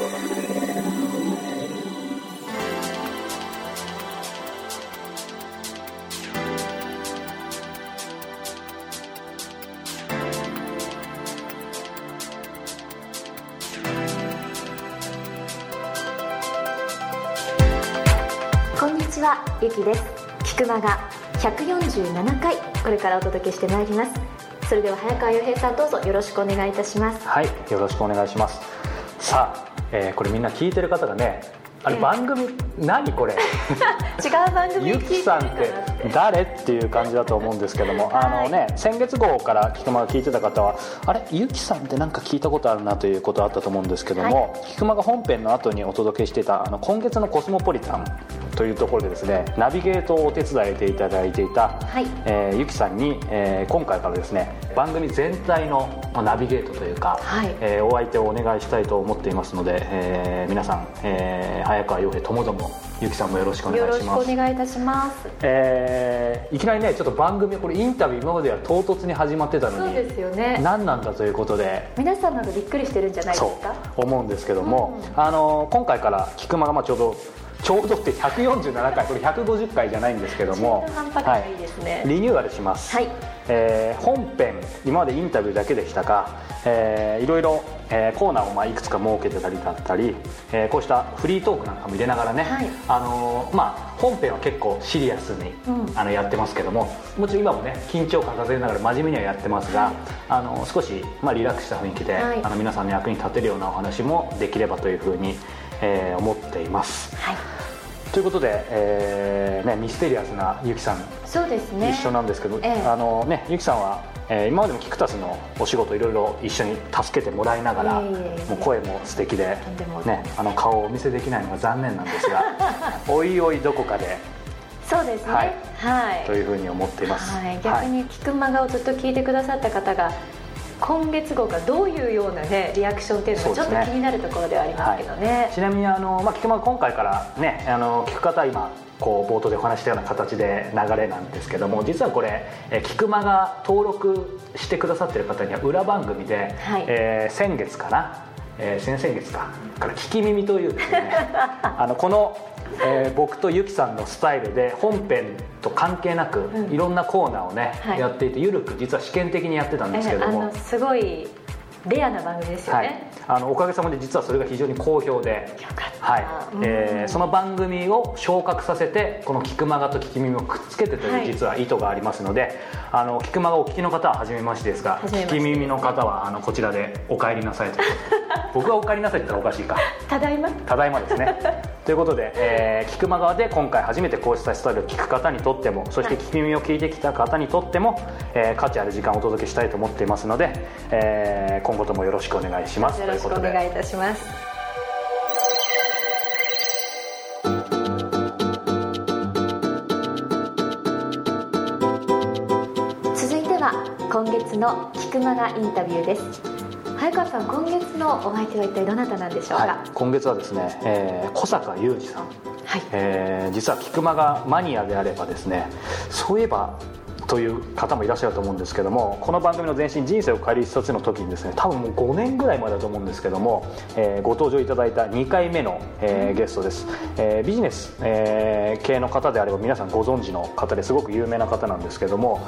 こんにちはゆきです。菊間が147回これからお届けしてまいります。それでは早川洋平さんどうぞよろしくお願いいたします。はいよろしくお願いします。さあ、えーこれみんな聞いてる方がねあれええ番組、何これ？違う番組ゆきさんってて誰？っていう感じだと思うんですけども、はい。あのね先月号から菊間が聞いてた方はあれ？ゆきさんってなんか聞いたことあるなということあったと思うんですけども、菊間が本編の後にお届けしていたあの今月のコスモポリタンというところでですねナビゲートをお手伝いていただいていた、はい。えーゆきさんに、えー今回からですね番組全体のまあナビゲートというか、はい。えーお相手をお願いしたいと思っていますので、えー皆さん、えー早川洋平ともどもゆきさんもよろしくお願よろしくいしますお願いいたします。えーいきなりねちょっと番組これインタビュー今までは唐突に始まってたのにそうですよね。何なんだということで皆さんなんかびっくりしてるんじゃないですそかう思うんですけども、あの今回から菊間がまあちょうどちょうどって147回これ150回じゃないんですけども中途半端感がいリニューアルします、はい。えー本編今までインタビューだけでしたが、えーいろいろ、えーコーナーをまあいくつか設けてたりだったり、えーこうしたフリートークなんかも入れながらね、はい。あのーまあ、本編は結構シリアスに、うん。あのやってますけどももちろん今もね緊張感風ながら真面目にはやってますが、あの少し、まあ、リラックスした雰囲気で、はい。あの皆さんの役に立てるようなお話もできればというふうに、えー思っています。はい。ということで、えーね、ミステリアスなゆきさん。そうですね。一緒なんですけど、ええ。あのねゆきさんは、えー今までもキクタスのお仕事いろいろ一緒に助けてもらいながら、いえもう声も素敵でねあの顔をお見せできないのが残念なんですが おいおいどこかでそうですね。はい。はい。というふうに思っています、はい、逆に菊間がをずっと聞いてくださった方が今月号がどういうようなねリアクションっていうのがちょっと気になるところではありますけどね。ちなみにあの、まあ、菊間が今回からねあの聞く方は今こう冒頭でお話ししたような形で流れなんですけども実はこれえー菊間が登録してくださってる方には裏番組で、はい。えー先月かな、えー先々月か。から聞き耳というですね。あのこの、えー僕とゆきさんのスタイルで本編と関係なく、うん。いろんなコーナーをね、はい。やっていてゆるく実は試験的にやってたんですけえども、あのすごいレアな番組ですよはい。ね、、あのおかげさまで実はそれが非常に好評で。はい。うん。えーその番組を昇格させてこの「キクマガ」と「聞き耳」をくっつけてとはい。いう実は意図がありますので「あのキクマガ」をお聞きの方は初めましてですが聞き耳の方はあのこちらでお帰りなさいと。僕がお帰りなさいって言ったらおかしいか。ただいま？ただいまですねということで、えー、菊間川で今回初めてこうしたスタイルを聞く方にとってもそして聞き耳を聞いてきた方にとっても、えー価値ある時間をお届けしたいと思っていますので、えー今後ともよろしくお願いします。よろしくお願いいたします。続いては今月の菊間がインタビューです早川さん今月のお相手は一体どなたなんでしょうか？はい、今月はですね、えー小坂雄二さん、はい。えー実は菊間がマニアであればですねそういえばという方もいらっしゃると思うんですけどもこの番組の前身「人生を変える一冊」の時にですね多分もう5年ぐらい前だと思うんですけども、えーご登場いただいた2回目の、えーゲストです、えービジネス、えー系の方であれば皆さんご存知の方ですごく有名な方なんですけども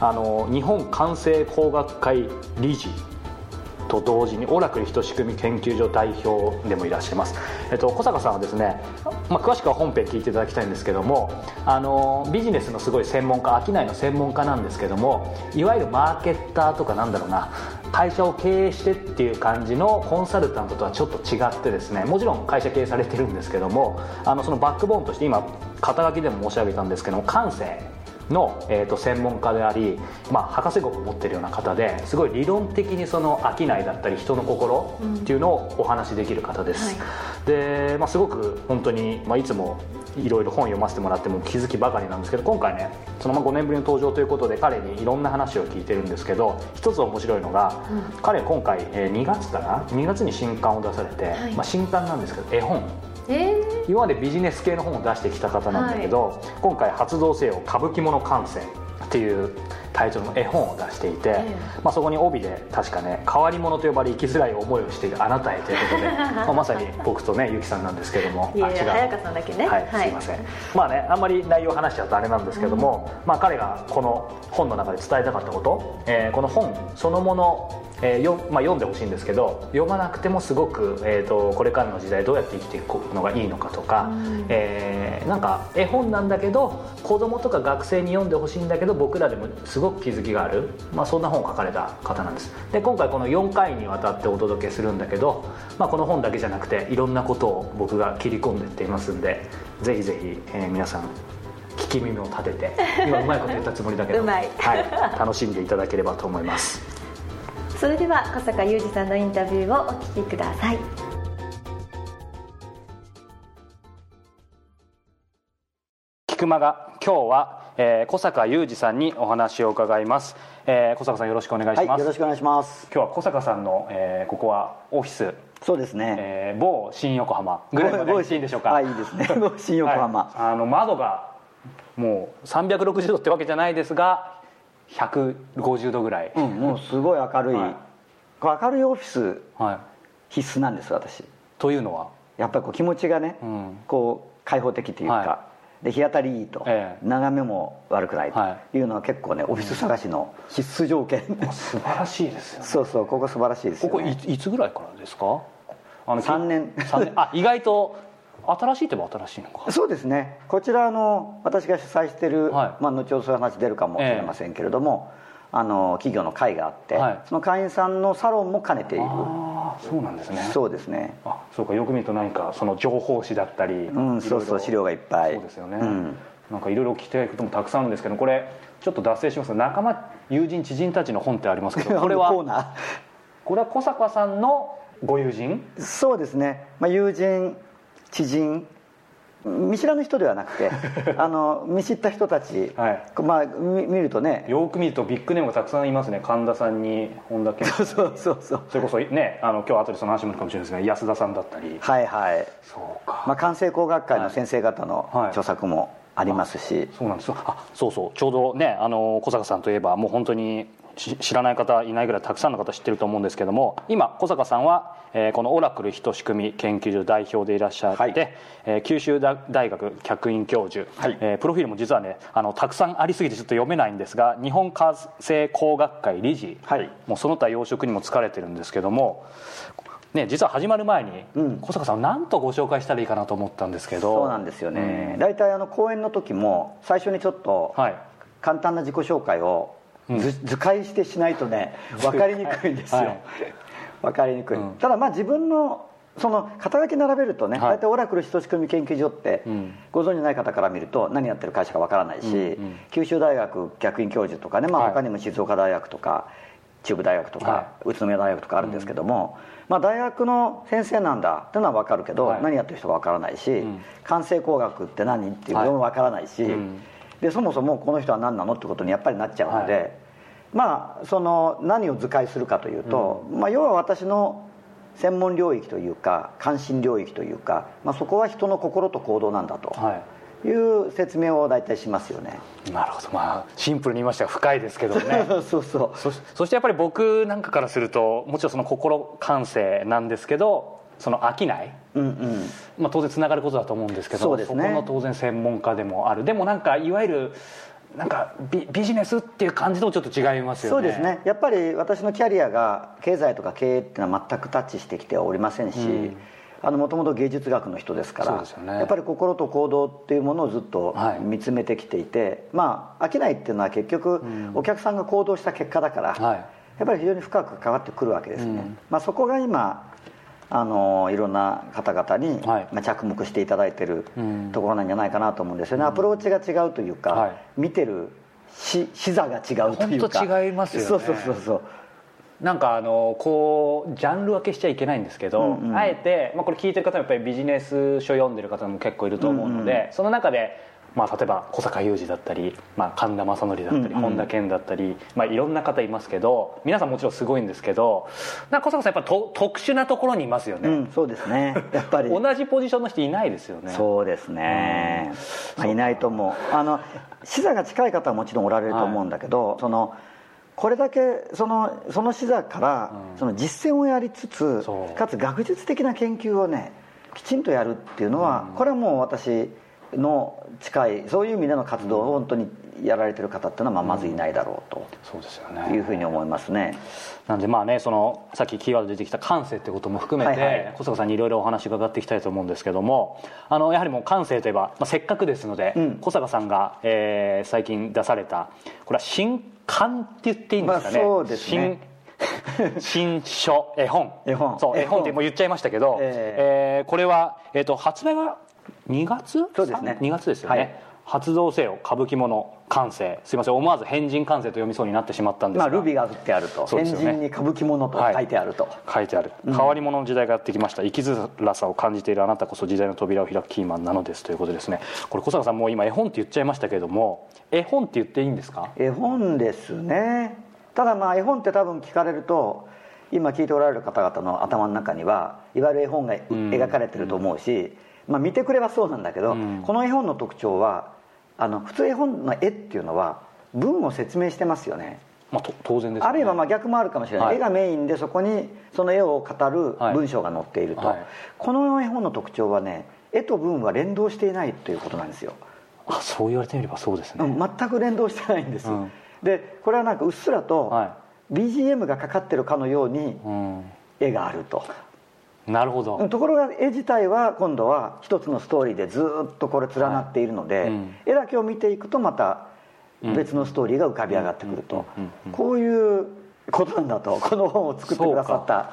あの日本管制工学会理事と同時にオラクル人仕組み研究所代表でもいらっしゃいます、えっと、小坂さんはですね、まあ、詳しくは本編聞いていただきたいんですけどもあのビジネスのすごい専門家商いの専門家なんですけどもいわゆるマーケッターとかなんだろうな会社を経営してっていう感じのコンサルタントとはちょっと違ってですねもちろん会社経営されてるんですけどもあのそのバックボーンとして今肩書きでも申し上げたんですけども感性の、えー、と専門家であり、まあ、博士号を持ってるような方ですごい理論的にその商いだったり人の心っていうのをお話しできる方です、で、まあ、すごく本当に、まあ、いつもいろいろ本読ませてもらっても気づきばかりなんですけど今回ねそのまあ5年ぶりの登場ということで彼にいろんな話を聞いてるんですけど一つ面白いのが、彼今回、えー2月かな？2月に新刊を出されて、はい。まあ、新刊なんですけど絵本。え今までビジネス系の本を出してきた方なんだけど、今回「発動せよ歌舞伎物感性」っていう、タイトルの絵本を出していて、えまあ、そこに帯で確かね変わり者と呼ばれ生きづらい思いをしているあなたへということで まあまさに僕とねゆきさんなんですけどもいやいや早川さんだけね。はい、すいません。まあねあんまり内容を話しちゃうとあれなんですけども、まあ、彼がこの本の中で伝えたかったこと、えーこの本そのもの、えーよまあ、読んでほしいんですけど読まなくてもすごく、えー、とこれからの時代どうやって生きていくのがいいのかとか、えーなんか絵本なんだけど子供とか学生に読んでほしいんだけど僕らでもすごく気づきがある、まあ、そんな本を書かれた方なんです。で今回この4回にわたってお届けするんだけど、まあ、この本だけじゃなくていろんなことを僕が切り込んでいっていますんでぜひぜひ、えー皆さん聞き耳を立てて今うまいこと言ったつもりだけど うまい。はい、楽しんでいただければと思います。それでは小坂雄二さんのインタビューをお聞きください。菊間が今日は、えー小坂雄二さんにお話を伺います、えー小坂さんよろしくお願いしはい、ます、よろしくお願いします。今日は小坂さんの、えーここはオフィス、そうですね。えー某新横浜。ぐらいまでいいんでしょうか？はい、いいですね。某新横浜。はい。あの窓がもう360度ってわけじゃないですが150度ぐらい、うん、もうすごい明るい、はい。明るいオフィスはい、必須なんです私。というのは？やっぱりこう気持ちがね、うん。こう開放的というか、はで日当たりいいと、ええ。眺めも悪くないと。はい。うのは結構ねオフィス探しの必須条件。素晴らしいですよね。そうそう、ここ素晴らしいですよ、ここいね。いつぐらいからですか？あの三年。三年。あ意外と新しいといえば新しいのか。そうですね。こちらあの私が主催してる、はい。まあ、後ほどそういう話出るかもしれませんけれども、あの企業の会があって、はい。その会員さんのサロンも兼ねている。そうなんですね。そうですね。あそうかよく見ると何かその情報誌だったりうんそうそう資料がいっぱい。そうですよね、うん。なんかいろいろ聞きたいこともたくさんあるんですけどこれちょっと脱線しますが仲間友人知人たちの本ってありますけど これは？コーナこれは小坂さんのご友人？ーそうですね、まあ、友人知人見知らぬ人ではなくて あの見知った人たち、はい。まあ、見見るとね。よく見るとビッグネームがたくさんいますね。神田さんに本田健 そうそうそうそれこそねあの今日後でその話もあるかもしれないですが安田さんだったり。はいはい、そうか。まあ、関西工学会の先生方のはい。著作もありますし、そうなんです。よあそうそう。ちょうどねあの小坂さんといえばもう本当にし知らない方いないぐらいたくさんの方知ってると思うんですけども今小坂さんは、えーこのオラクル人仕組み研究所代表でいらっしゃって、はい。えー九州大大学客員教授、はい。えープロフィールも実はねあのたくさんありすぎてちょっと読めないんですが日本家政工学会理事、はい。もうその他養殖にも疲れてるんですけどもね、実は始まる前に、うん。小坂さん何とご紹介したらいいかなと思ったんですけど。そうなんですよね、大体あの講演の時も最初にちょっとはい。簡単な自己紹介を図,、図解してしないとね 分かりにくいんですよ、はい。分かりにくい、うん。ただまあ自分のその肩書き並べるとね、はい。大体オラクル人仕組み研究所って、うん。ご存じない方から見ると何やってる会社か分からないし、九州大学客員教授とかね、まあ、はい。他にも静岡大学とか中部大学とか、は宇都宮大学とかあるんですけども、まあ、大学の先生なんだっていうのは分かるけど、はい。何やってる人か分からないし、ん。関西工学って何っていうのも分からないし、うんでそもそもこの人は何なのってことにやっぱりなっちゃうので、はい。まあその何を図解するかというと、まあ、要は私の専門領域というか関心領域というか、まあ、そこは人の心と行動なんだとはい。いう説明を大体しますよね。なるほど。まあシンプルに言いましたが深いですけどね。そうそう。そそしてやっぱり僕なんかからするともちろんその心感性なんですけどその飽きない、うんうん。まあ、当然つながることだと思うんですけどそうですね。この当然専門家でもある。でもなんかいわゆるなんかビビジネスっていう感じともちょっと違いますよね。そうですね。やっぱり私のキャリアが経済とか経営っていうのは全くタッチしてきてはおりませんし、うん。もともと芸術学の人ですからね。やっぱり心と行動っていうものをずっとはい。見つめてきていて、まあ飽きないっていうのは結局お客さんが行動した結果だから、はい。やっぱり非常に深く関わってくるわけですね、うん。まあ、そこが今あのいろんな方々に、はい。まあ、着目していただいてるうん。ところなんじゃないかなと思うんですよね、アプローチが違うというか、はい。見てるし視座が違うというか。本当違いますよね。そうそうそうそう。なんかあのこうジャンル分けしちゃいけないんですけど、うんうん。あえて、まあ、これ聞いてる方もやっぱりビジネス書読んでる方も結構いると思うので、その中でまあ、例えば小坂雄二だったり、まあ、神田正則だったり、本田健だったり、まあ、いろんな方いますけど皆さんもちろんすごいんですけどな小坂さんやっぱと特殊なところにいますよね、うんそうですね。やっぱり。同じポジションの人いないですよね。そうですね、まあ、いないと思う。あの視座が近い方はもちろんおられると思うんだけど、そのこれだけそのその視座からその実践をやりつつ、かつ学術的な研究をねきちんとやるっていうのは、これはもう私の近いそういう意味での活動を本当にやられてる方っていうのはまあまずいないだろうそうですよとね。いうふうに思いますね。なんでまあねそのさっきキーワード出てきた感性ってことも含めて、はいはい。小坂さんにいろいろお話伺っていきたいと思うんですけどもあのやはりもう感性といえば、まあ、せっかくですので、うん。小坂さんが、えー最近出されたこれは新刊って言っていいんですかね,、まあそうですね。新 新書絵本。絵本。そう絵絵本本ってもう言っちゃいましたけど、ええーこれは、えー、と発売は2月？そうですね。2月ですよね、はい。発動せよ歌舞伎物感性すいません。思わず変人感性と読みそうになってしまったんですが、まあ、ルビが振ってあるとね。変人に歌舞伎物と書いてあると、書いてある、変わり者の時代がやってきました。生きづらさを感じているあなたこそ時代の扉を開くキーマンなのですということですね。これ小坂さんもう今絵本って言っちゃいましたけれども絵本って言っていいんですか？絵本ですね。ただまあ絵本って多分聞かれると今聞いておられる方々の頭の中にはいわゆる絵本が描かれてると思うし、まあ、見てくればそうなんだけど、うん。この絵本の特徴はあの普通絵本の絵っていうのは文を説明してますよね。まあと当然ですよね。あるいはまあ逆もあるかもしれない、はい。絵がメインでそこにその絵を語るはい。文章が載っていると、はい。この絵本の特徴はね絵と文は連動していないということなんですよ。あそう言われてみればそうですね、うん全く連動してないんです、うん。でこれはなんかうっすらとは BGM がかかってるかのようにうん。絵があるとなるほど、ところが絵自体は今度は一つのストーリーでずっとこれ連なっているので、はいうん。絵だけを見ていくとまた別のストーリーが浮かび上がってくると。こういうことなんだとこの本を作ってくださった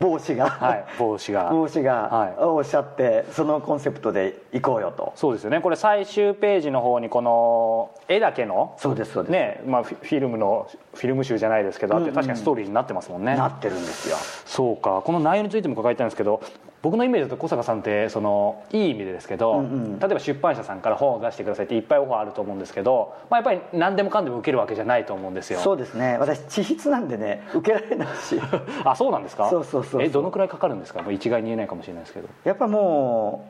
帽子が、はい帽子が。帽子がはい。おっしゃってそのコンセプトでいこうよと。そうですよね。これ最終ページの方にこの絵だけのそうですそうです、ねまあ、フィルムのフィルム集じゃないですけどあって確かにストーリーになってますもんね、なってるんですよ。そうか。この内容についても伺いたいんですけど僕のイメージだと小坂さんってそのいい意味でですけど、うんうん。例えば出版社さんから本を出してくださいっていっぱいオファーあると思うんですけど、まあ、やっぱり何でもかんでも受けるわけじゃないと思うんですよ。そうですね。私地筆なんでね受けられないし。あそうなんですか？そうそうそうえどのくらいかかるんですか？もう一概に言えないかもしれないですけど。やっぱも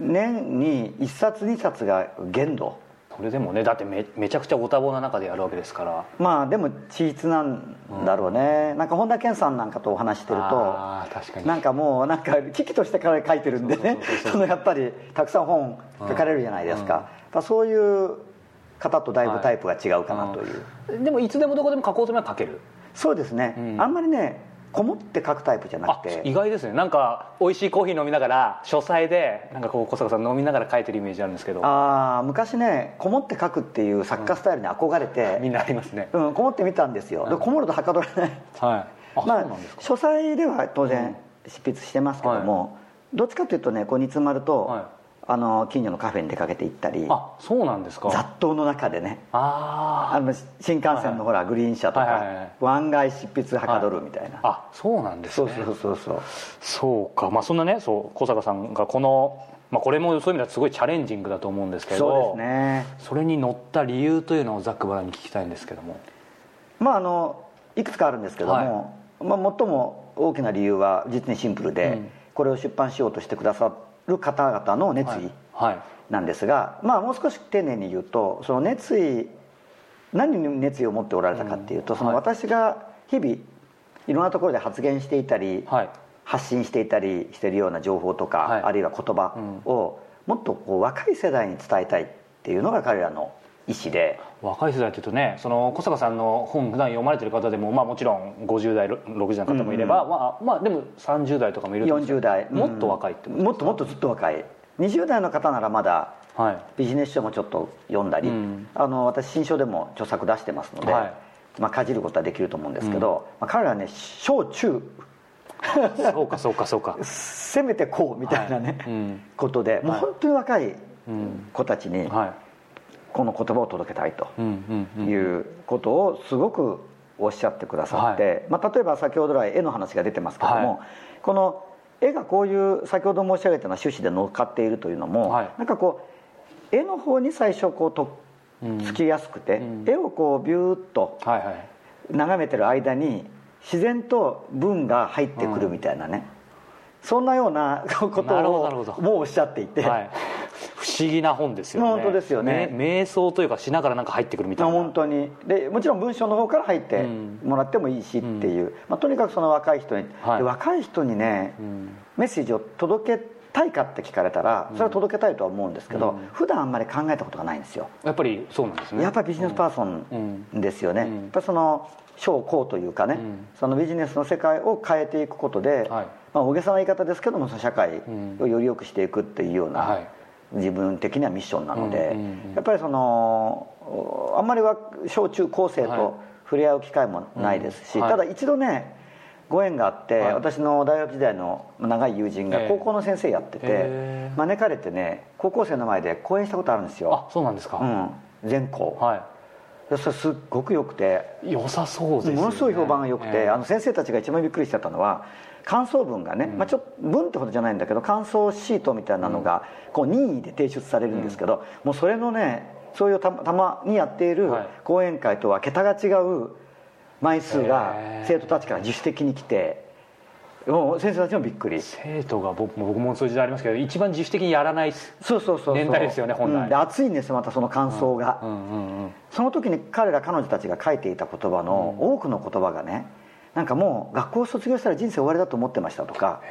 う年に1冊2冊が限度それでもねだってめめちゃくちゃご多忙な中でやるわけですから。まあでも地筆なんだろうね、なんか本田健さんなんかとお話してるとあー確かに。なんかもうなんか危機としてから書いてるんでね。やっぱりたくさん本書かれるじゃないですか、やっぱそういう方とだいぶタイプが違うかなという、でもいつでもどこでも書こうと思えば書ける。そうですね、うん。あんまりねこもって書くタイプじゃなあくて。意外ですね。なんか美味しいコーヒー飲みながら書斎でなんかこう小坂さん飲みながら書いてるイメージあるんですけど。ああ昔ねこもって書くっていう作家スタイルに憧れて、みんなありますね。うん、こもってみたんですよ、でこもるとはかどらない。はい。あ、まあ書斎では当然執筆してますけども、どっちかというとねこう煮詰まると、はあの近所のカフェに出かけて行ったりあそうなんですか。雑踏の中でね。ああの新幹線のほら、グリーン車とか、はいはいはい。案外執筆はかどるみたいな、ああそうなんですね。そうそうそうそう。そうか。まあそんなねそう小坂さんがこの、まあ、これもそういう意味ではすごいチャレンジングだと思うんですけど。そうですね。それに乗った理由というのをざっくばらんに聞きたいんですけども。まああのいくつかあるんですけども、まあ、最も大きな理由は実にシンプルで、うん。これを出版しようとしてくださる方々の熱意はい。なんですが、まあもう少し丁寧に言うとその熱意何に熱意を持っておられたかっていうと、その私が日々いろんなところで発言していたり、はい。発信していたりしているような情報とか、はい。あるいは言葉をもっとこう若い世代に伝えたいっていうのが彼らの意思で。若い世代っていうとねその小坂さんの本普段読まれてる方でも、まあ、もちろん50代60代の方もいれば、まあ、まあでも30代とかもいると思うんです40代。もっと若いってことうんもっともっとずっと若い。20代の方ならまだはい。ビジネス書もちょっと読んだり、うん。あの私新書でも著作出してますので、はい。まあ、かじることはできると思うんですけど、まあ、彼らはね小中。そうかそうかそうか。せめてこうみたいなね、はい。うん。ことでもう本当に若いうん。子たちにはいこの言葉を届けたいとうんうんうん。いうことをすごくおっしゃってくださって、まあ、例えば先ほど来絵の話が出てますけども、はい。この絵がこういう先ほど申し上げたような趣旨で乗っかっているというのも、はい。なんかこう絵の方に最初こうとつきやすくて、絵をこうビューッとはいはい。眺めてる間に自然と文が入ってくるみたいなね、そんなようなことをもうおっしゃっていて、はい、不思議な本ですよね。本当ですよね。め瞑想というかしながらなんか入ってくるみたいな。本当に。でもちろん文章の方から入ってもらってもいいしっていう、まあ、とにかくその若い人に、はい。で若い人にね、ん。メッセージを届けたいかって聞かれたらそれは届けたいとは思うんですけど、普段あんまり考えたことがないんですよ。やっぱりそうなんですね。やっぱりビジネスパーソンですよね、うん。やっぱりその小公というかね、ん。そのビジネスの世界を変えていくことで、はい。まあ、大げさな言い方ですけどもその社会をより良くしていくっていうような、はい自分的にはミッションなので、やっぱりそのあんまりは小中高生はい。と触れ合う機会もないですし、ただ一度ねご縁があって、はい。私の大学時代の長い友人がええ。高校の先生やってて、招かれてね高校生の前で講演したことあるんですよ。あそうなんですか、うん、全校、それすっごく良くて。い良さそうですものすごい評判が良くて、ええ。あの先生たちが一番びっくりしちゃったのは感想文がね、まあ、ちょっと文ってことじゃないんだけど感想シートみたいなのがこう任意で提出されるんですけど、もうそれのねそういうたたまにやっているはい。講演会とは桁が違う枚数が生徒たちから自主的に来てもう先生たちもびっくり。生徒が僕も僕もそういう時代ありますけど一番自主的にやらないそうそうそうそう。年代ですよね本来。うん。で熱いんですよまたその感想が、うんうんうんその時に彼ら彼女たちが書いていた言葉の多くの言葉がねなんかもう学校を卒業したら人生終わりだと思ってましたとか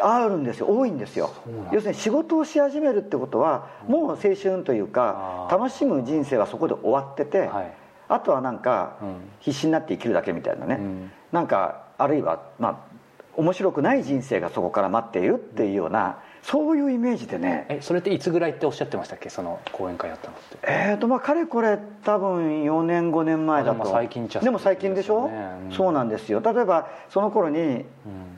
あるんですよ。多いんですよ。要するに仕事をし始めるってことはもう青春というか楽しむ人生はそこで終わっててはい。あとはなんかうん。必死になって生きるだけみたいなね。ん。なんかあるいはまあ面白くない人生がそこから待っているっていうようなそういうイメージでね。えそれっていつぐらいっておっしゃってましたっけ？その講演会やったのって。えーとまあかれこれ多分4年5年前だと。あでも最近っちゃでも最近でしょ、そうん。そうなんですよ。例えばその頃に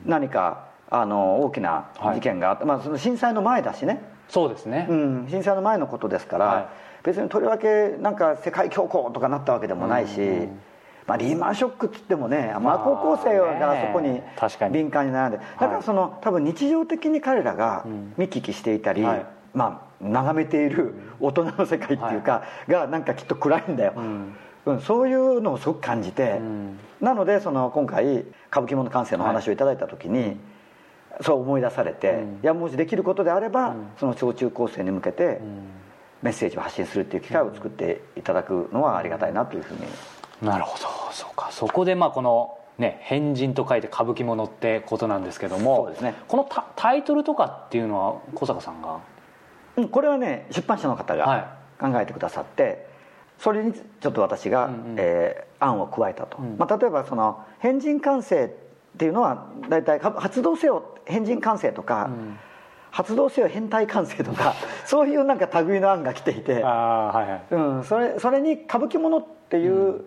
何かあの大きな事件があって、まあ、その震災の前だしね、そうですね、うん、震災の前のことですから、はい。別にとりわけなんか世界恐慌とかなったわけでもないし、まあ、リーマンショックっつってもね、まあ、高校生がそこに敏感にならんでだからその多分日常的に彼らが見聞きしていたり、はい。まあ、眺めている大人の世界っていうか、がなんかきっと暗いんだよ、うん。そういうのをすごく感じて、なのでその今回歌舞伎物感性の話をいただいた時に、そう思い出されて、いやもしできることであれば、その小中高生に向けてメッセージを発信するっていう機会を作っていただくのはありがたいなというふうになるほど。そうか。そこでまあこのね変人と書いて歌舞伎物ってことなんですけどもそうですね。このタタイトルとかっていうのは小坂さんが？うんこれはね出版社の方はが考えてくださって、それにちょっと私が、うんうん。えー案を加えたと、ん。まあ、例えばその変人感性っていうのは大体か発動せよ変人感性とか、発動せよ変態感性とか そういうなんか類の案が来ていて、ああはいはい。うん、それそれに歌舞伎物っていうル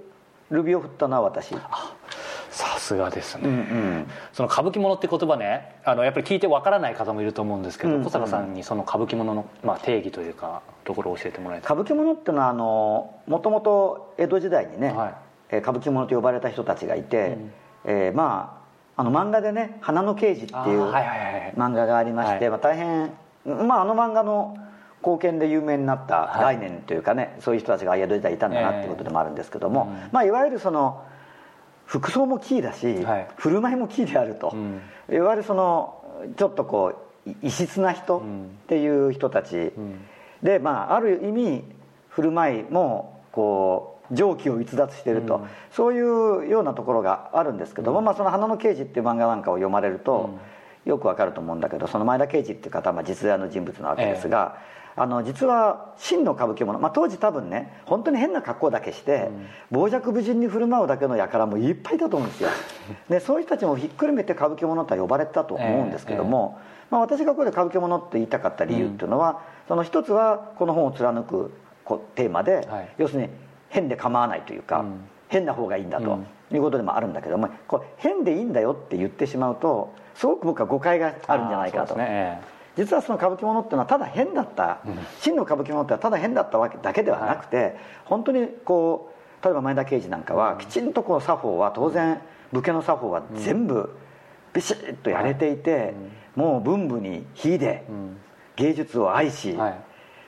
ビを振ったのは私、さすがですね、うんうん。その歌舞伎物って言葉ねあのやっぱり聞いてわからない方もいると思うんですけど、うん小坂さんにその歌舞伎物の、まあ、定義というかところを教えてもらいた。い歌舞伎物っていうのはもともと江戸時代にね、はい。えー歌舞伎物と呼ばれた人たちがいて、えーまああの漫画でね「花の刑事」っていう漫画がありまして、はい。まあ、大変、まあ、あの漫画の貢献で有名になった概念というかね、そういう人たちが江戸時代いたんだなっていうことでもあるんですけども、まあ、いわゆるその服装もキーだし、はい。振る舞いもキーであると、ん。いわゆるそのちょっとこうい異質な人っていう人たち、で、まあ、ある意味振る舞いもこう常軌を逸脱していると、そういうようなところがあるんですけども、まあ、その「花の刑事」っていう漫画なんかを読まれると、よくわかると思うんだけどその前田刑事っていう方はまあ実在の人物なわけですが、あの実は真の歌舞伎者、まあ、当時多分ね本当に変な格好だけして、傍若無人に振る舞うだけの輩もいっぱいいたと思うんですよ。でそういう人たちもひっくるめて歌舞伎者とは呼ばれてたと思うんですけども、まあ、私がここで歌舞伎者って言いたかった理由っていうのは、その一つはこの本を貫くこテーマで、はい。要するに変で構わないというか、変な方がいいんだと、いうことでもあるんだけどもこう変でいいんだよって言ってしまうとすごく僕は誤解があるんじゃないかと、ね実はその歌舞伎者っていうのはただ変だった、真の歌舞伎者ってのはただ変だったわけだけではなくて、本当にこう例えば前田慶次なんかはきちんとこの作法は当然武家の作法は全部ビシッとやれていて、もう文武に秀で、芸術を愛し、はい。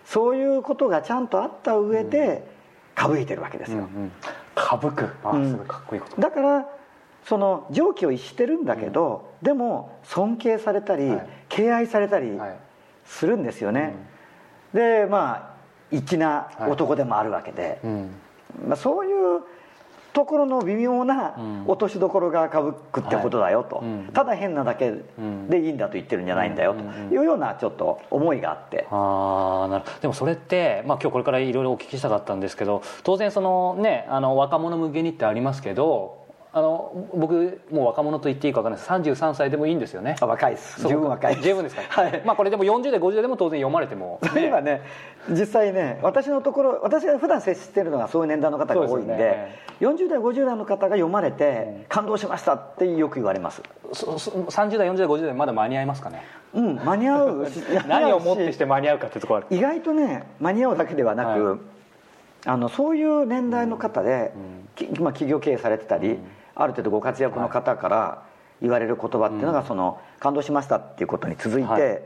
そういうことがちゃんとあった上でかぶいてるわけですよ、かぶくあすごいかっこいいこと。だからその常軌を逸してるんだけど、でも尊敬されたり、はい。敬愛されたりはい。するんですよね、でまあ粋な男でもあるわけで、うん。まあ、そういうところの微妙なうん。落としどころがかぶくってことだよと、はい。うん。ただ変なだけでいいんだと言ってるんじゃないんだよというようなちょっと思いがあって、ああなる。でもそれって、まあ、今日これからいろいろお聞きしたかったんですけど当然そのねあの若者向けにってありますけどあの僕もう若者と言っていいか分かんないです。33歳でもいいんですよね。あ若いです。十分若いです。十分ですか、はい。まあこれでも40代50代でも当然読まれても、そういえばね実際ね私のところ私が普段接してるのがそういう年代の方が多いんででね。40代50代の方が読まれて感動しましたってよく言われます。そそ30代40代50代まだ間に合いますかね？うん間に合う。し。何をもってして間に合うかってところある？意外とね間に合うだけではなく、はい。あのそういう年代の方で、きまあ、企業経営されてたり、ある程度ご活躍の方から言われる言葉っていうのが、その感動しましたっていうことに続いて、はい。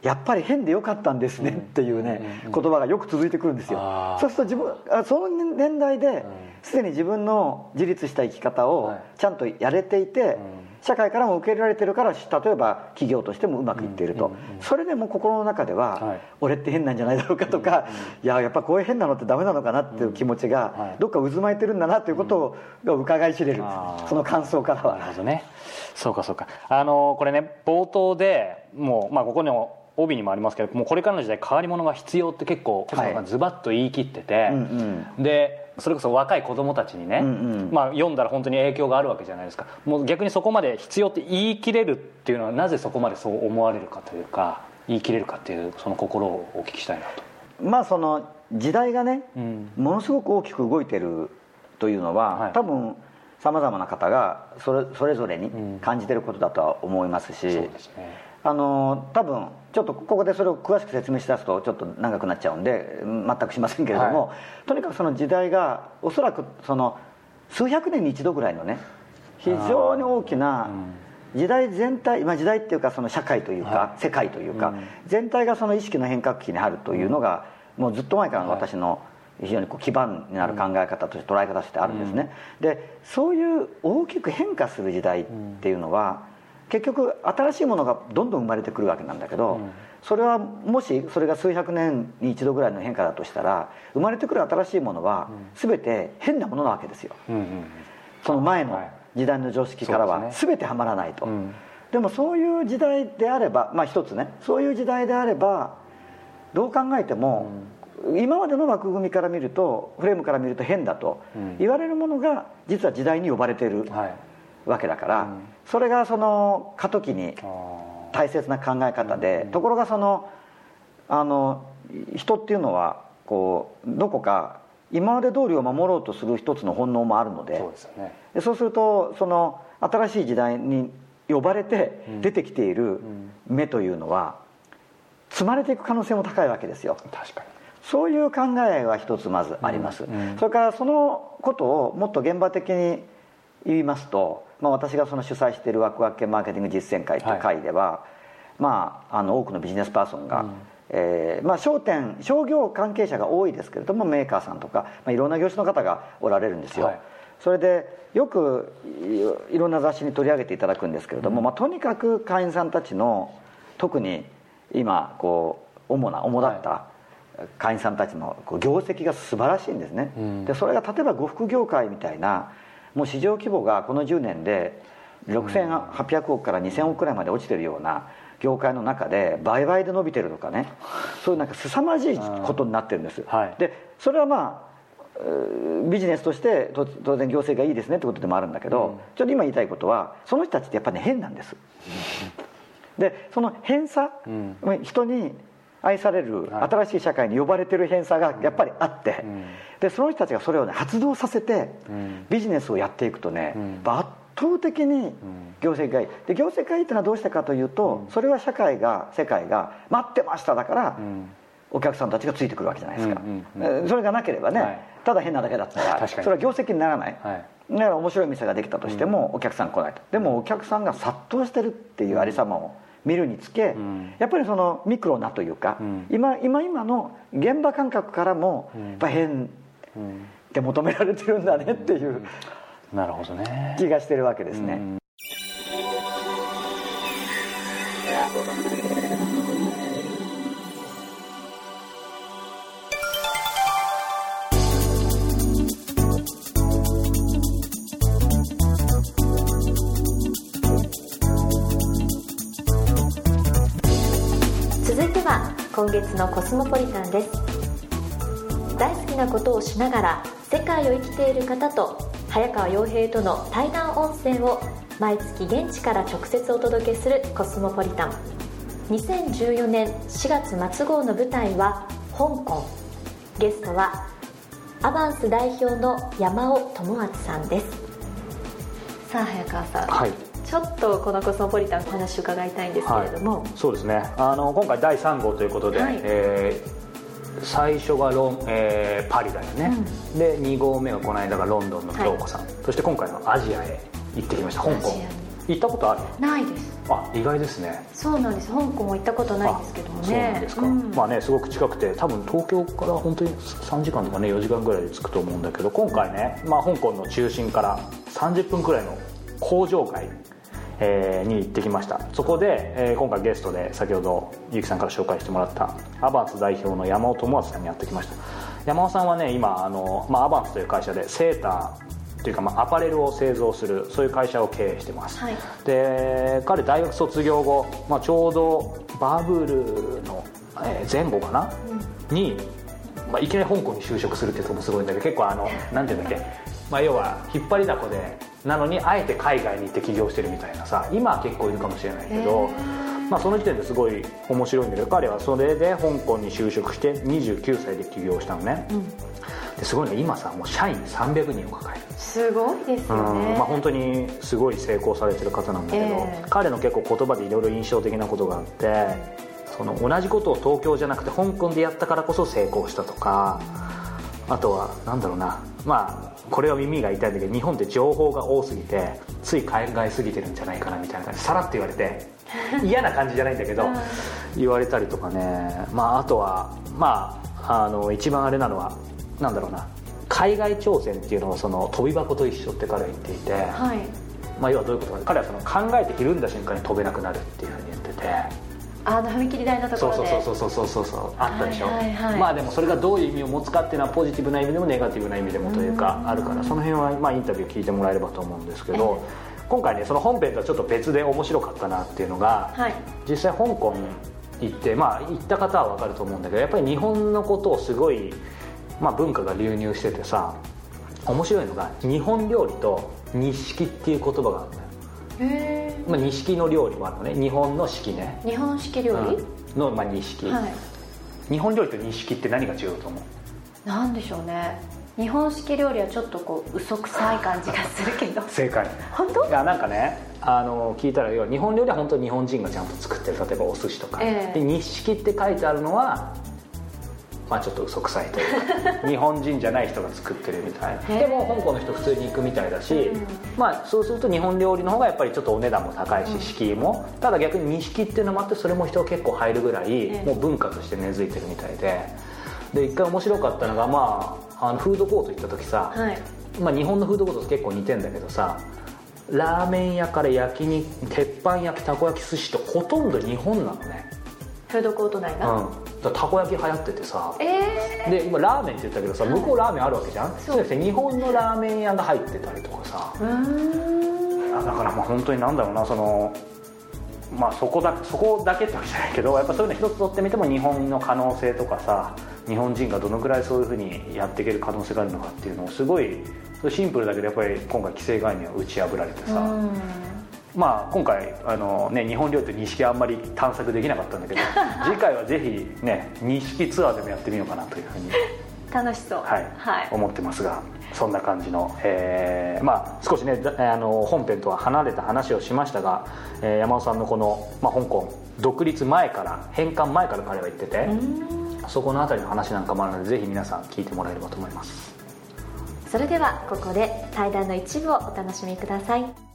やっぱり変でよかったんですねっていうね、言葉がよく続いてくるんですよ。そうすると自分あその年代ですでに自分の自立した生き方をはい。ちゃんとやれていて、社会からも受け入れられてるから例えば企業としてもうまくいっていると、それでも心の中では、はい。俺って変なんじゃないだろうかとか、いややっぱこういう変なのってダメなのかなっていう気持ちはい。がどっか渦巻いてるんだなということが伺い知れる。その感想からなるはほどね。そうかそうか。あのこれね冒頭でもう、まあ、ここの帯にもありますけどもうこれからの時代変わり者が必要って結構細野さんズバッと言い切ってて、うん。でそれこそ若い子供たちにね、うんうん。まあ、読んだら本当に影響があるわけじゃないですか。もう逆にそこまで必要って言い切れるっていうのはなぜそこまでそう思われるかというか言い切れるかっていうその心をお聞きしたいなと。まあその時代がね、うん。ものすごく大きく動いてるというのは、はい。多分さまざまな方がそれそれぞれに感じてることだとは思いますし、そうですねあの多分ちょっとここでそれを詳しく説明しだすとちょっと長くなっちゃうんで全くしませんけれども、はとにかくその時代がおそらくその数百年に一度ぐらいのね非常に大きな時代全体、まあ、時代っていうかその社会というか、は世界というか、うん。全体がその意識の変革期にあるというのが、もうずっと前からの私の非常にこう基盤になる考え方として捉え方としてあるんですね、でそういう大きく変化する時代っていうのは、結局新しいものがどんどん生まれてくるわけなんだけど、うん。それはもしそれが数百年に一度ぐらいの変化だとしたら生まれてくる新しいものは全て変なものなわけですよ。うんうんその前のはい。時代の常識からは全てはまらないと、うん。でもそういう時代であればまあ一つね。そういう時代であればどう考えても、今までの枠組みから見るとフレームから見ると変だとうん。言われるものが実は時代に呼ばれているはいわけだから、うん。それがその過渡期に大切な考え方で、ところがそのあの人っていうのはこうどこか今まで通りを守ろうとする一つの本能もあるのでそうですよね。でそうするとその新しい時代に呼ばれてうん。出てきている目というのは積まれていく可能性も高いわけですよ。確かに。そういう考えは一つまずあります、うん。うん。それからそのことをもっと現場的に言いますと、まあ、私がその主催しているワクワク系マーケティング実践会とい。う会では、まあ、あの多くのビジネスパーソンが、うん。えーまあ、商店商業関係者が多いですけれどもメーカーさんとか、まあ、いろんな業種の方がおられるんですよ、はい。それでよくいいろんな雑誌に取り上げていただくんですけれども、まあ、とにかく会員さんたちの特に今こう主な主だった会員さんたちの業績が素晴らしいんですね、うん。でそれが例えば呉服業界みたいなもう市場規模がこの10年で6800億から2000億くらいまで落ちてるような業界の中で倍々で伸びてるとかねそういうなんか凄まじいことになってるんです、はい。でそれはまあビジネスとしてと当然業績がいいですねってことでもあるんだけど、ちょっと今言いたいことはその人たちってやっぱりね変なんです。でその偏差、うん人に愛されるはい。新しい社会に呼ばれてる偏差がやっぱりあって、ん。でその人たちがそれをね発動させてうん。ビジネスをやっていくとね、うん。圧倒的に業績がいいで業績がいいっていうのはどうしてかというと、それは社会が世界が待ってましただから、ん。お客さんたちがついてくるわけじゃないですか、それがなければね、はい。ただ変なだけだったらそれは業績にならない。だから面白い店ができたとしてもお客さん来ないと。でもお客さんが殺到してるっていうありさまを見るにつけ、ん。やっぱりそのミクロなというか、ん。今今今の現場感覚からもやっぱ変って求められてるんだねっていうなるほどね。気がしてるわけですね。今月のコスモポリタンです。大好きなことをしながら世界を生きている方と早川洋平との対談音声を毎月現地から直接お届けするコスモポリタン。2014年4月末号の舞台は香港。ゲストはアバンス代表の山尾智厚さんです。さあ早川さん、はい。ちょっとこのコスモポリタンお話伺いたいんですけれども、そうですね。あの今回第3号ということで、はい。えー最初がロン、えーパリだよね、で2号目がこの間がロンドンの京子さん、そして今回のアジアへ行ってきました香港。行ったことある？ないです。あ意外ですね。そうなんです。香港も行ったことないんですけどもね。そうなんですか、うん。まあねすごく近くて多分東京から本当に3時間とかね4時間ぐらいで着くと思うんだけど今回ね、まあ、香港の中心から30分くらいの工場街えーに行ってきました。そこで、えー今回ゲストで先ほどゆきさんから紹介してもらったアバンス代表の山尾智厚さんにやってきました。山尾さんはね今あの、まあ、アバンスという会社でセーターというか、まあ、アパレルを製造するそういう会社を経営してます、はい。で彼大学卒業後、まあ、ちょうどバブルの、えー前後かな、に、まあ、いきなり香港に就職するっていうとこもすごいんだけど結構あのなんていうんだっけ、まあ、要は引っ張りだこでなのにあえて海外に行って起業してるみたいなさ今は結構いるかもしれないけど、まあ、その時点ですごい面白いんだけど彼はそれで香港に就職して29歳で起業したのね、ですごいのが今さもう社員300人を抱える。すごいですうん。よね、まあ、本当にすごい成功されてる方なんだけど、ええ。彼の結構言葉でいろいろ印象的なことがあってその同じことを東京じゃなくて香港でやったからこそ成功したとかあとはなんだろうな。まあこれは耳が痛いんだけど日本って情報が多すぎてつい海外すぎてるんじゃないかなみたいな感じ。さらっと言われて 嫌な感じじゃないんだけど、言われたりとかね、まあ、あとはまああの一番あれなのはなんだろうな。海外挑戦っていうのはその飛び箱と一緒って彼は言っていて、はい。まあ、要はどういうことか。彼はその考えてひるんだ瞬間に飛べなくなるっていうふうに言っててあの踏切台のところで。そうそうそうそうそうそうあったでしょ、はいはいはい。まあでもそれがどういう意味を持つかっていうのはポジティブな意味でもネガティブな意味でもというかあるから。その辺はまあインタビュー聞いてもらえればと思うんですけど今回ねその本編とはちょっと別で面白かったなっていうのがはい。実際香港行ってまあ行った方は分かると思うんだけどやっぱり日本のことをすごい、まあ、文化が流入しててさ面白いのが日本料理と錦っていう言葉があるのよ。へまあ、錦の料理もあるのね。日本の式ね、え日本式料理、うん。の、まあ、錦、はい。日本料理と錦って何が違うと思う？なんでしょうね。日本式料理はちょっとこう嘘くさい感じがするけど。正解。本当？いやなんかねあの聞いたら要は日本料理は本当に日本人がちゃんと作ってる。例えばお寿司とか、ええ。で錦って書いてあるのはまあちょっと嘘くさいというか 日本人じゃない人が作ってるみたいな。ええでも香港の人普通に行くみたいだし、まあそうすると日本料理の方がやっぱりちょっとお値段も高いし敷居も。ただ逆に錦っていうのもあってそれも人結構入るぐらいええもう文化として根付いてるみたいで。で一回面白かったのがまああのフードコート行った時さ、はい。まあ、日本のフードコートと結構似てんだけどさラーメン屋から焼肉鉄板焼きたこ焼き寿司とほとんど日本なのねフードコート内うん。が、だたこ焼き流行っててさ。えで今ラーメンって言ったけどさ向こうラーメンあるわけじゃん？そう。じゃなくて日本のラーメン屋が入ってたりとかさ。ー、うーん。あだからまあ本当になんだろうなそのまあそこだそこだけってわけじゃないけどやっぱそういうの一つ取ってみても日本の可能性とかさ日本人がどのくらいそういうふうにやっていける可能性があるのかっていうのをすごいシンプルだけどやっぱり今回既成概念を打ち破られてさ、うんまあ今回あの、ね、日本料理と錦あんまり探索できなかったんだけど 次回はぜひね錦ツアーでもやってみようかなというふうに楽しそう。はい、はい、思ってますがそんな感じの、えーまあ、少しねだあの本編とは離れた話をしましたが、えー山尾さんのこの、まあ、香港独立前から返還前から彼は言っててそこの辺りの話なんかもあるのでぜひ皆さん聞いてもらえればと思います。それではここで対談の一部をお楽しみください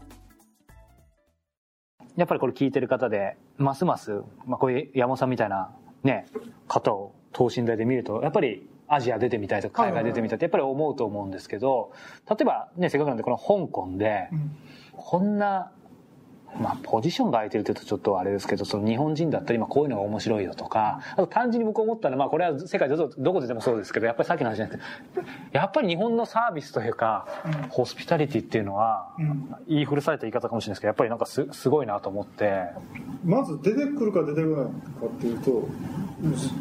やっぱりこれ聞いてる方でますます、まあ、こういう山本さんみたいなね方を等身大で見るとやっぱりアジア出てみたいとか海外出てみたいってやっぱり思うと思うんですけど例えばねせっかくなんでこの香港でこんなまあ、ポジションが空いてるって言うとちょっとあれですけど、その日本人だったら今こういうのが面白いよとか、あと単純に僕思ったのは、まあこれは世界どどこででもそうですけど、やっぱりさっきの話じゃなくて、やっぱり日本のサービスというか、ホスピタリティっていうのは、言い古された言い方かもしれないですけど、やっぱりなんかすすごいなと思って。まず出てくるか出てこないかっていうと、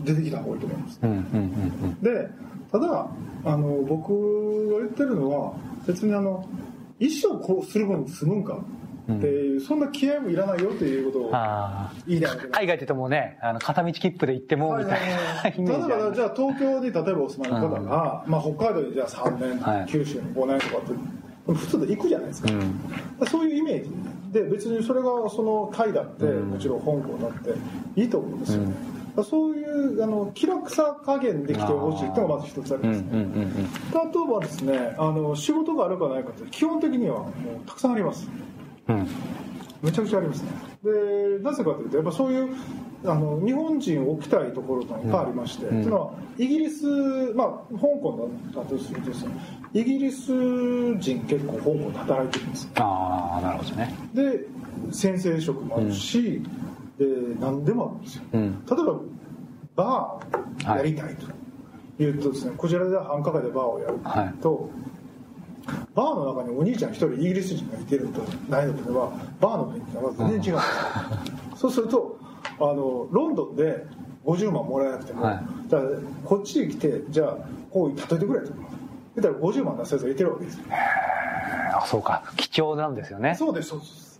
出てきた方がいいと思います。うんうんうんうん、で、ただ、あの、僕が言ってるのは、別にあの、一生こうする分に済むんかっていう、そんな気合もいらないよということを言いたい海外って言ってもね、あの片道切符で行ってもみたいな。イメージ例えばじゃあ東京に例えばお住まいの方が、まあ、北海道にじゃあ3年、はい、九州に5年とかって普通で行くじゃないですか、うん、そういうイメージ。で別にそれがそのタイだって、もちろん香港だっていいと思うんですよ、そういうあの気楽さ加減できてほしいっていうのがまず一つありますね、例えばですねあの仕事があるかないかって基本的にはもうたくさんありますうん、めちゃくちゃありますね。でなぜかというとやっぱそういうあの日本人を置きたいところがいっぱいありまして、うん、いうのはイギリスまあ香港だとするとですねイギリス人結構香港で働いてるんですああなるほどね。で先生職もあるし、うん、で何でもあるんですよ、うん、例えばバーやりたいというとですね、はい、こちらで繁華街でバーをやると、はいバーの中にお兄ちゃん一人イギリス人がいてるとないのとではバーの雰囲気が全然違うんですよ、そうするとあのロンドンで50万もらえなくても、はい、じゃあこっちに来てじゃあこう例えてくれと。言ったら50万出せずいてるわけですよ。あそうか。貴重なんですよね。そうですそうです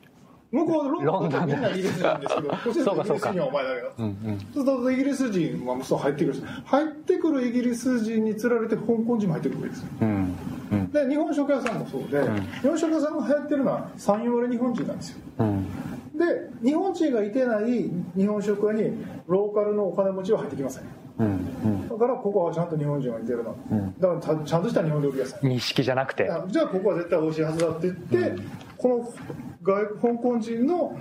向こうロンドンで。みんなイギリスなんですけど、こっちでイギリス人はお前だけだ。うんうん、そうするとイギリス人はそう入ってくるし、入ってくるイギリス人につられて香港人も入ってくるわけですよ。うんうん、で、日本食屋さんもそうで、うん、日本食屋さんが流行ってるのは3、4割日本人なんですよ。うん、で、日本人がいてない日本食屋にローカルのお金持ちは入ってきません。だからここはちゃんと日本人がいてるな、うん、だからちゃんとした日本料理屋さん。認識じゃなくて。じゃあここは絶対美味しいはずだって言って、うん、この外香港人の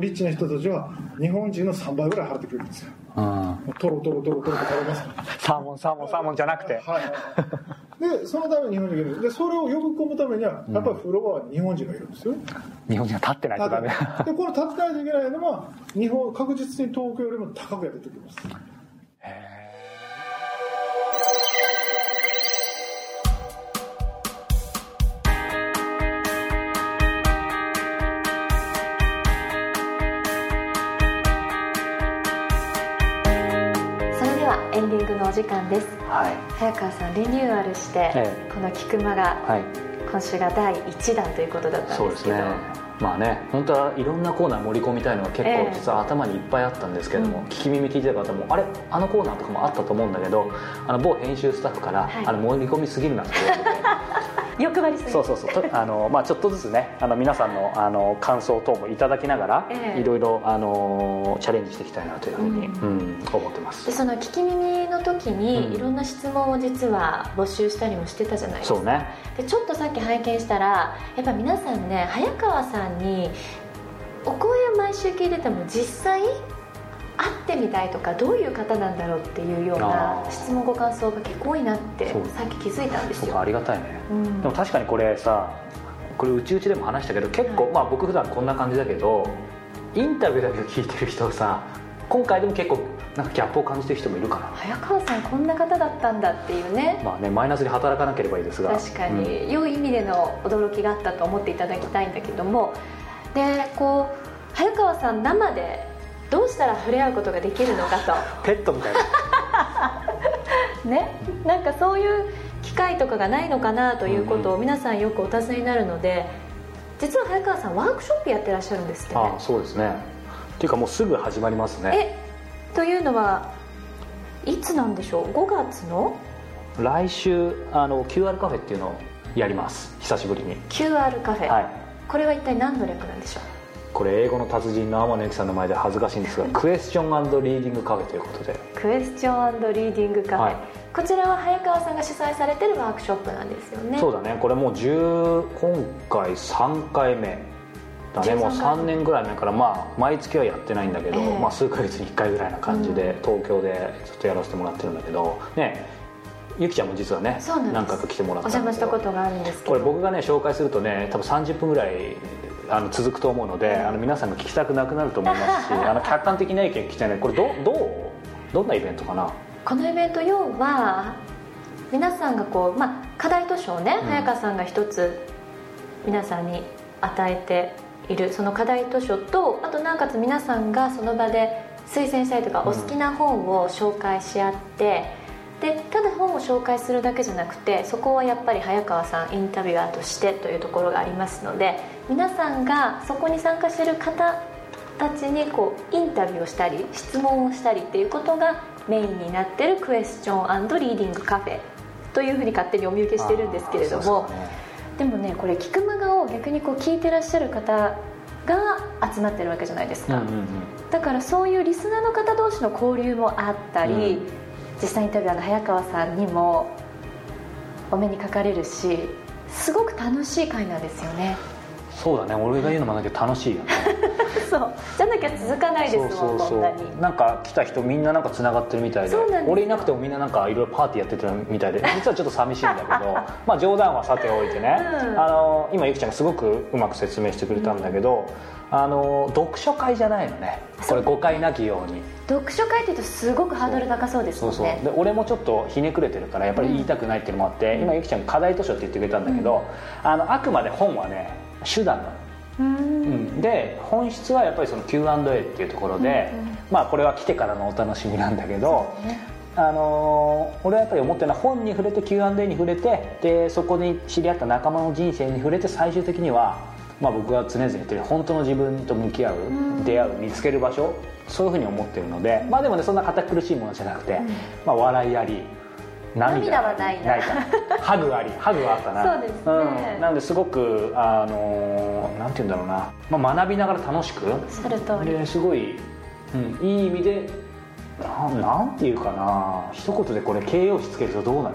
リッチな人たちは日本人の3倍ぐらい払ってくれるんですよ、うん、トロトロトロトロと食べますサーモンサーモンサーモンじゃなくて。はい、はいでそのために日本人がいる。でそれを呼び込むためにはやっぱりフロアは日本人がいるんですよ、日本人が立ってないとダメ。でこの立ってないといけないのは日本確実に東京よりも高くやってきますお時間です、はい、早川さんリニューアルして、ええ、この「菊間」が、はい、今週が第1弾ということだったんですけど。まあね本当はいろんなコーナー盛り込みたいのが結構実は頭にいっぱいあったんですけども、えー、聞き耳聞いてた方もあれ？あのコーナーとかもあったと思うんだけどあの某編集スタッフから、はい、あの盛り込みすぎるなって言われて 欲張りすぎそうそうそう。あの、まあ、ちょっとずつねあの皆さんのあの感想等もいただきながら、えー、いろいろあのチャレンジしていきたいなというふうに、うん、うん、思ってます。でその聞き耳の時に、うん、いろんな質問を実は募集したりもしてたじゃないですか。そうね。でちょっとさっき拝見したらやっぱ皆さんね早川さんにお声を毎週聞いてても実際会ってみたいとかどういう方なんだろうっていうような質問ご感想が結構多いなってさっき気づいたんですよ。ありがたいね、うん、でも確かにこれさこれうちうちでも話したけど結構、はい、まあ僕普段こんな感じだけどインタビューだけ聞いてる人さ今回でも結構なんかギャップを感じてる人もいるかな。早川さんこんな方だったんだっていうね。まあねマイナスで働かなければいいですが。確かに、うん、良い意味での驚きがあったと思っていただきたいんだけども。でこう早川さん生でどうしたら触れ合うことができるのかと。ペットみたいな。ね。なんかそういう機会とかがないのかなということを皆さんよくお尋ねになるので実は早川さんワークショップやってらっしゃるんですってね。あそうですね。っていうかもうすぐ始まりますね。えというのはいつなんでしょう？5月の？来週あの QR カフェっていうのをやります。久しぶりに。QR カフェ、はい、これは一体何の略なんでしょう？これ英語の達人の天野由紀さんの前で恥ずかしいんですが クエスチョンリーディングカフェということで。クエスチョンリーディングカフェ、はい、こちらは早川さんが主催されてるワークショップなんですよね。そうだね。これもう10今回3回目だね。もう3年ぐらい前からまあ毎月はやってないんだけど、えー、まあ、数ヶ月に1回ぐらいな感じで東京でずっとやらせてもらってるんだけど。ね。ゆきちゃんも実はね何回か来てもらったお邪魔したことがあるんですこれ僕がね紹介するとね多分30分ぐらいあの続くと思うので、あの皆さんが聞きたくなくなると思いますしあの客観的な意見聞きたいのでこれどどうどんなイベントかな？このイベント要は皆さんがこう、まあ、課題図書をね、うん、早川さんが一つ皆さんに与えているその課題図書とあとなおかつ皆さんがその場で推薦したりとか、お好きな本を紹介し合ってでただ本を紹介するだけじゃなくてそこはやっぱり早川さんインタビュアーとしてというところがありますので皆さんがそこに参加している方たちにこうインタビューをしたり質問をしたりっていうことがメインになってるクエスチョンリーディングカフェというふうに勝手にお見受けしてるんですけれども、ね、でもねこれ聞く間がを逆にこう聞いてらっしゃる方が集まってるわけじゃないですか、うんうんうん、だからそういうリスナーの方同士の交流もあったり、うん、実際インタビュアーの早川さんにもお目にかかれるしすごく楽しい会なんですよね。そうだね。俺が言うのもだけど楽しいよね。そう。じゃなきゃ続かないですもんそうそうそう。なんか来た人みんななんかつながってるみたいで。俺いなくてもみんななんかいろいろパーティーやってるみたいで。実はちょっと寂しいんだけど。まあ冗談はさておいてね、うん、あの今ゆきちゃんがすごくうまく説明してくれたんだけど、うん、あの読書会じゃないのね。これ誤解なきように。読書会っていうとすごくハードル高そうですもんね。そうそう。で俺もちょっとひねくれてるからやっぱり言いたくないっていうのもあって、うん、今ゆきちゃん課題図書って言ってくれたんだけど、あのあくまで本はね手段なの。うん、で本質はやっぱりその Q&A っていうところで、うんうん、まあこれは来てからのお楽しみなんだけど、ね、あのー、俺はやっぱり思ってるのは本に触れて Q&A に触れてでそこに知り合った仲間の人生に触れて最終的には、まあ、僕が常々言ってる本当の自分と向き合う、うん、出会う見つける場所そういうふうに思ってるのでまあでもねそんな堅苦しいものじゃなくて、まあ、笑いあり涙はないな。ハグあり ハグはあったな。そうですね、うん、なんですごくあのなんて言うんだろうな、まあ、学びながら楽しくそる通り。ですごい、うん、いい意味でななんていうかな。一言でこれ形容詞つけるとどうな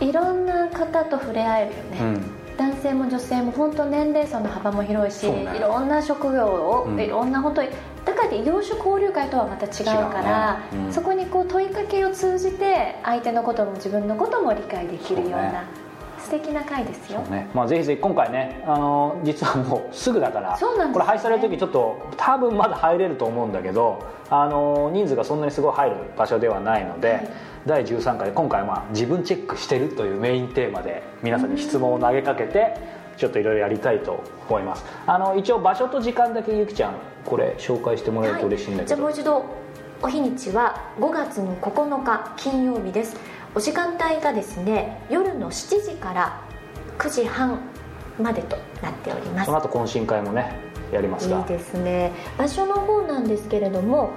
る？いろんな方と触れ合えるよね、うん男性も女性も本当年齢層の幅も広いし、ね、いろんな職業を、うん、いろんな本当にだから異業種交流会とはまた違うから、ねうん、そこにこう問いかけを通じて相手のことも自分のことも理解できるような。素敵な回ですよ、ね。まあ、ぜひぜひ今回ねあの実はもうすぐだからそうなんです、ね、これ配信される時ちょっと多分まだ入れると思うんだけどあの人数がそんなにすごい入る場所ではないので、はい。第13回今回はまあ自分チェックしてるというメインテーマで皆さんに質問を投げかけてちょっといろいろやりたいと思います。あの一応場所と時間だけゆきちゃんこれ紹介してもらえると嬉しいんだけど、はい、じゃあもう一度お日にちは5月の9日金曜日ですお時間帯がですね夜の7時から9時半までとなっております。その後懇親会もねやりますが。いいですね。場所の方なんですけれども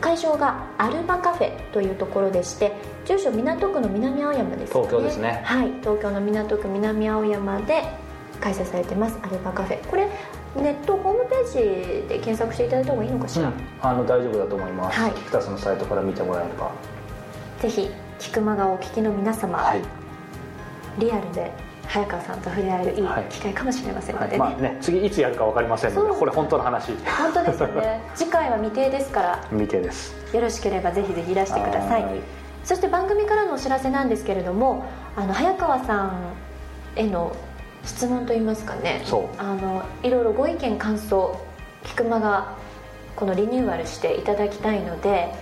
会場がアルバカフェというところでして住所港区の南青山です、ね、東京ですね。はい。東京の港区南青山で開催されてますアルバカフェ。これネットホームページで検索していただいた方がいいのかしら、うん、あの大丈夫だと思います、はい、キタスのサイトから見てもらえれば。ぜひ菊間がお聞きの皆様、はい、リアルで早川さんと触れ合えるいい機会かもしれませんので。ねはい。はい、まあね、次いつやるか分かりませんのでこれ本当の話。本当ですよね。次回は未定ですから未定です。よろしければぜひぜひいらしてください。そして番組からのお知らせなんですけれどもあの早川さんへの質問といいますかね。あのいろいろご意見感想菊間がこのリニューアルしていただきたいので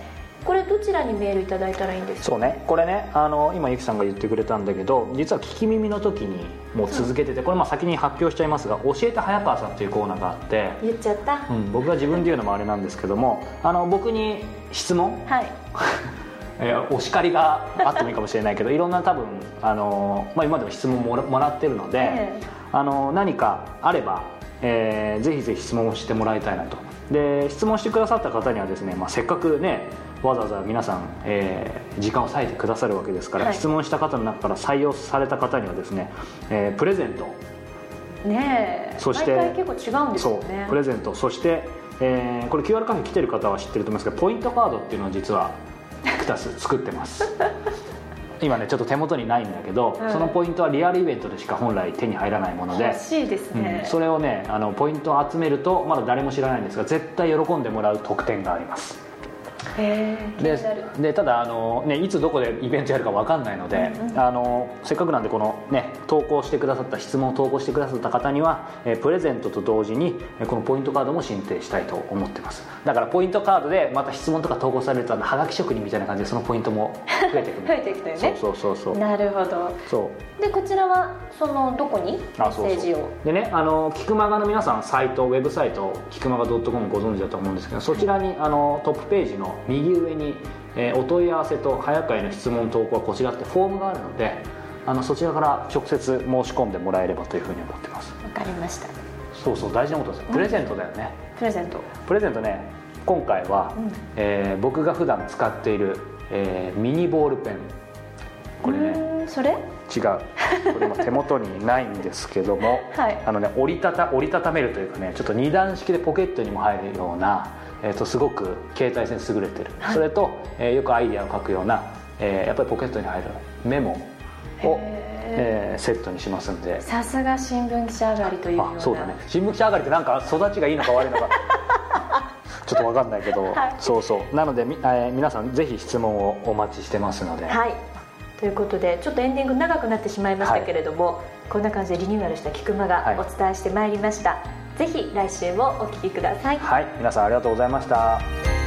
これどちらにメールいただいたらいいんですか？そうね。これねあの今ゆきさんが言ってくれたんだけど実は聞き耳の時にもう続けててこれまあ先に発表しちゃいますが「教えて早川さん」っていうコーナーがあって言っちゃった、うん、僕が自分で言うのもあれなんですけどもあの僕に質問？はい。えー、お叱りがあってもいいかもしれないけどいろんな多分あの、まあ、今でも質問ももらってるので、えー、あの何かあれば、えー、ぜひぜひ質問をしてもらいたいなと。で質問してくださった方にはですね、まあ、せっかくねわざわざ皆さん、えー、時間を割いてくださるわけですから、はい、質問した方の中から採用された方にはですね、えー、プレゼント。ねそして結構違うんですよね。プレゼント。そして、えー、これ QR カフェ来てる方は知ってると思いますけどポイントカードっていうのは実はクタス 作ってます。今ねちょっと手元にないんだけど、はい。そのポイントはリアルイベントでしか本来手に入らないもので欲しいですね、うん。それをねあのポイントを集めるとまだ誰も知らないんですが絶対喜んでもらう特典がありますででただあの、ね、いつどこでイベントやるか分かんないので、あのせっかくなんでこの、ね、投稿してくださった質問を投稿してくださった方には、えープレゼントと同時にえーこのポイントカードも申請したいと思ってます。だからポイントカードでまた質問とか投稿されるとはがき職人みたいな感じでそのポイントも 増えてくる。増えていくというね。そうそうそうそう。なるほど。そう。でこちらはそのどこにメあッセージを？でねあのキクマガの皆さんサイトウェブサイトキクマガ .com ご存知だと思うんですけどそちらにあのトップページの右上に、えーお問い合わせと早川への質問投稿はこちらってフォームがあるのであのそちらから直接申し込んでもらえればというふうに思ってます。わかりました。そうそう大事なことですよ。プレゼントだよね、プレゼント。プレゼントね今回は、うん。えー僕が普段使っている、えーミニボールペン。これね。それ？違う。これ今手元にないんですけども、はい。あのね折りたた折りたためるというかねちょっと二段式でポケットにも入るような、えー、とすごく携帯性に優れてる、それと、えーよくアイデアを書くような、えーやっぱりポケットに入るメモを、えーセットにしますんで。さすが新聞記者上がりというような。あそうだね。新聞記者上がりってなんか育ちがいいのか悪いのか。ちょっと分かんないけど、はい。そうそう。なのでみ、えー皆さんぜひ質問をお待ちしてますので、はい。ということでちょっとエンディング長くなってしまいましたけれども、こんな感じでリニューアルした菊間がはい。お伝えしてまいりました、ぜひ来週もお聞きください。はい皆さんありがとうございました。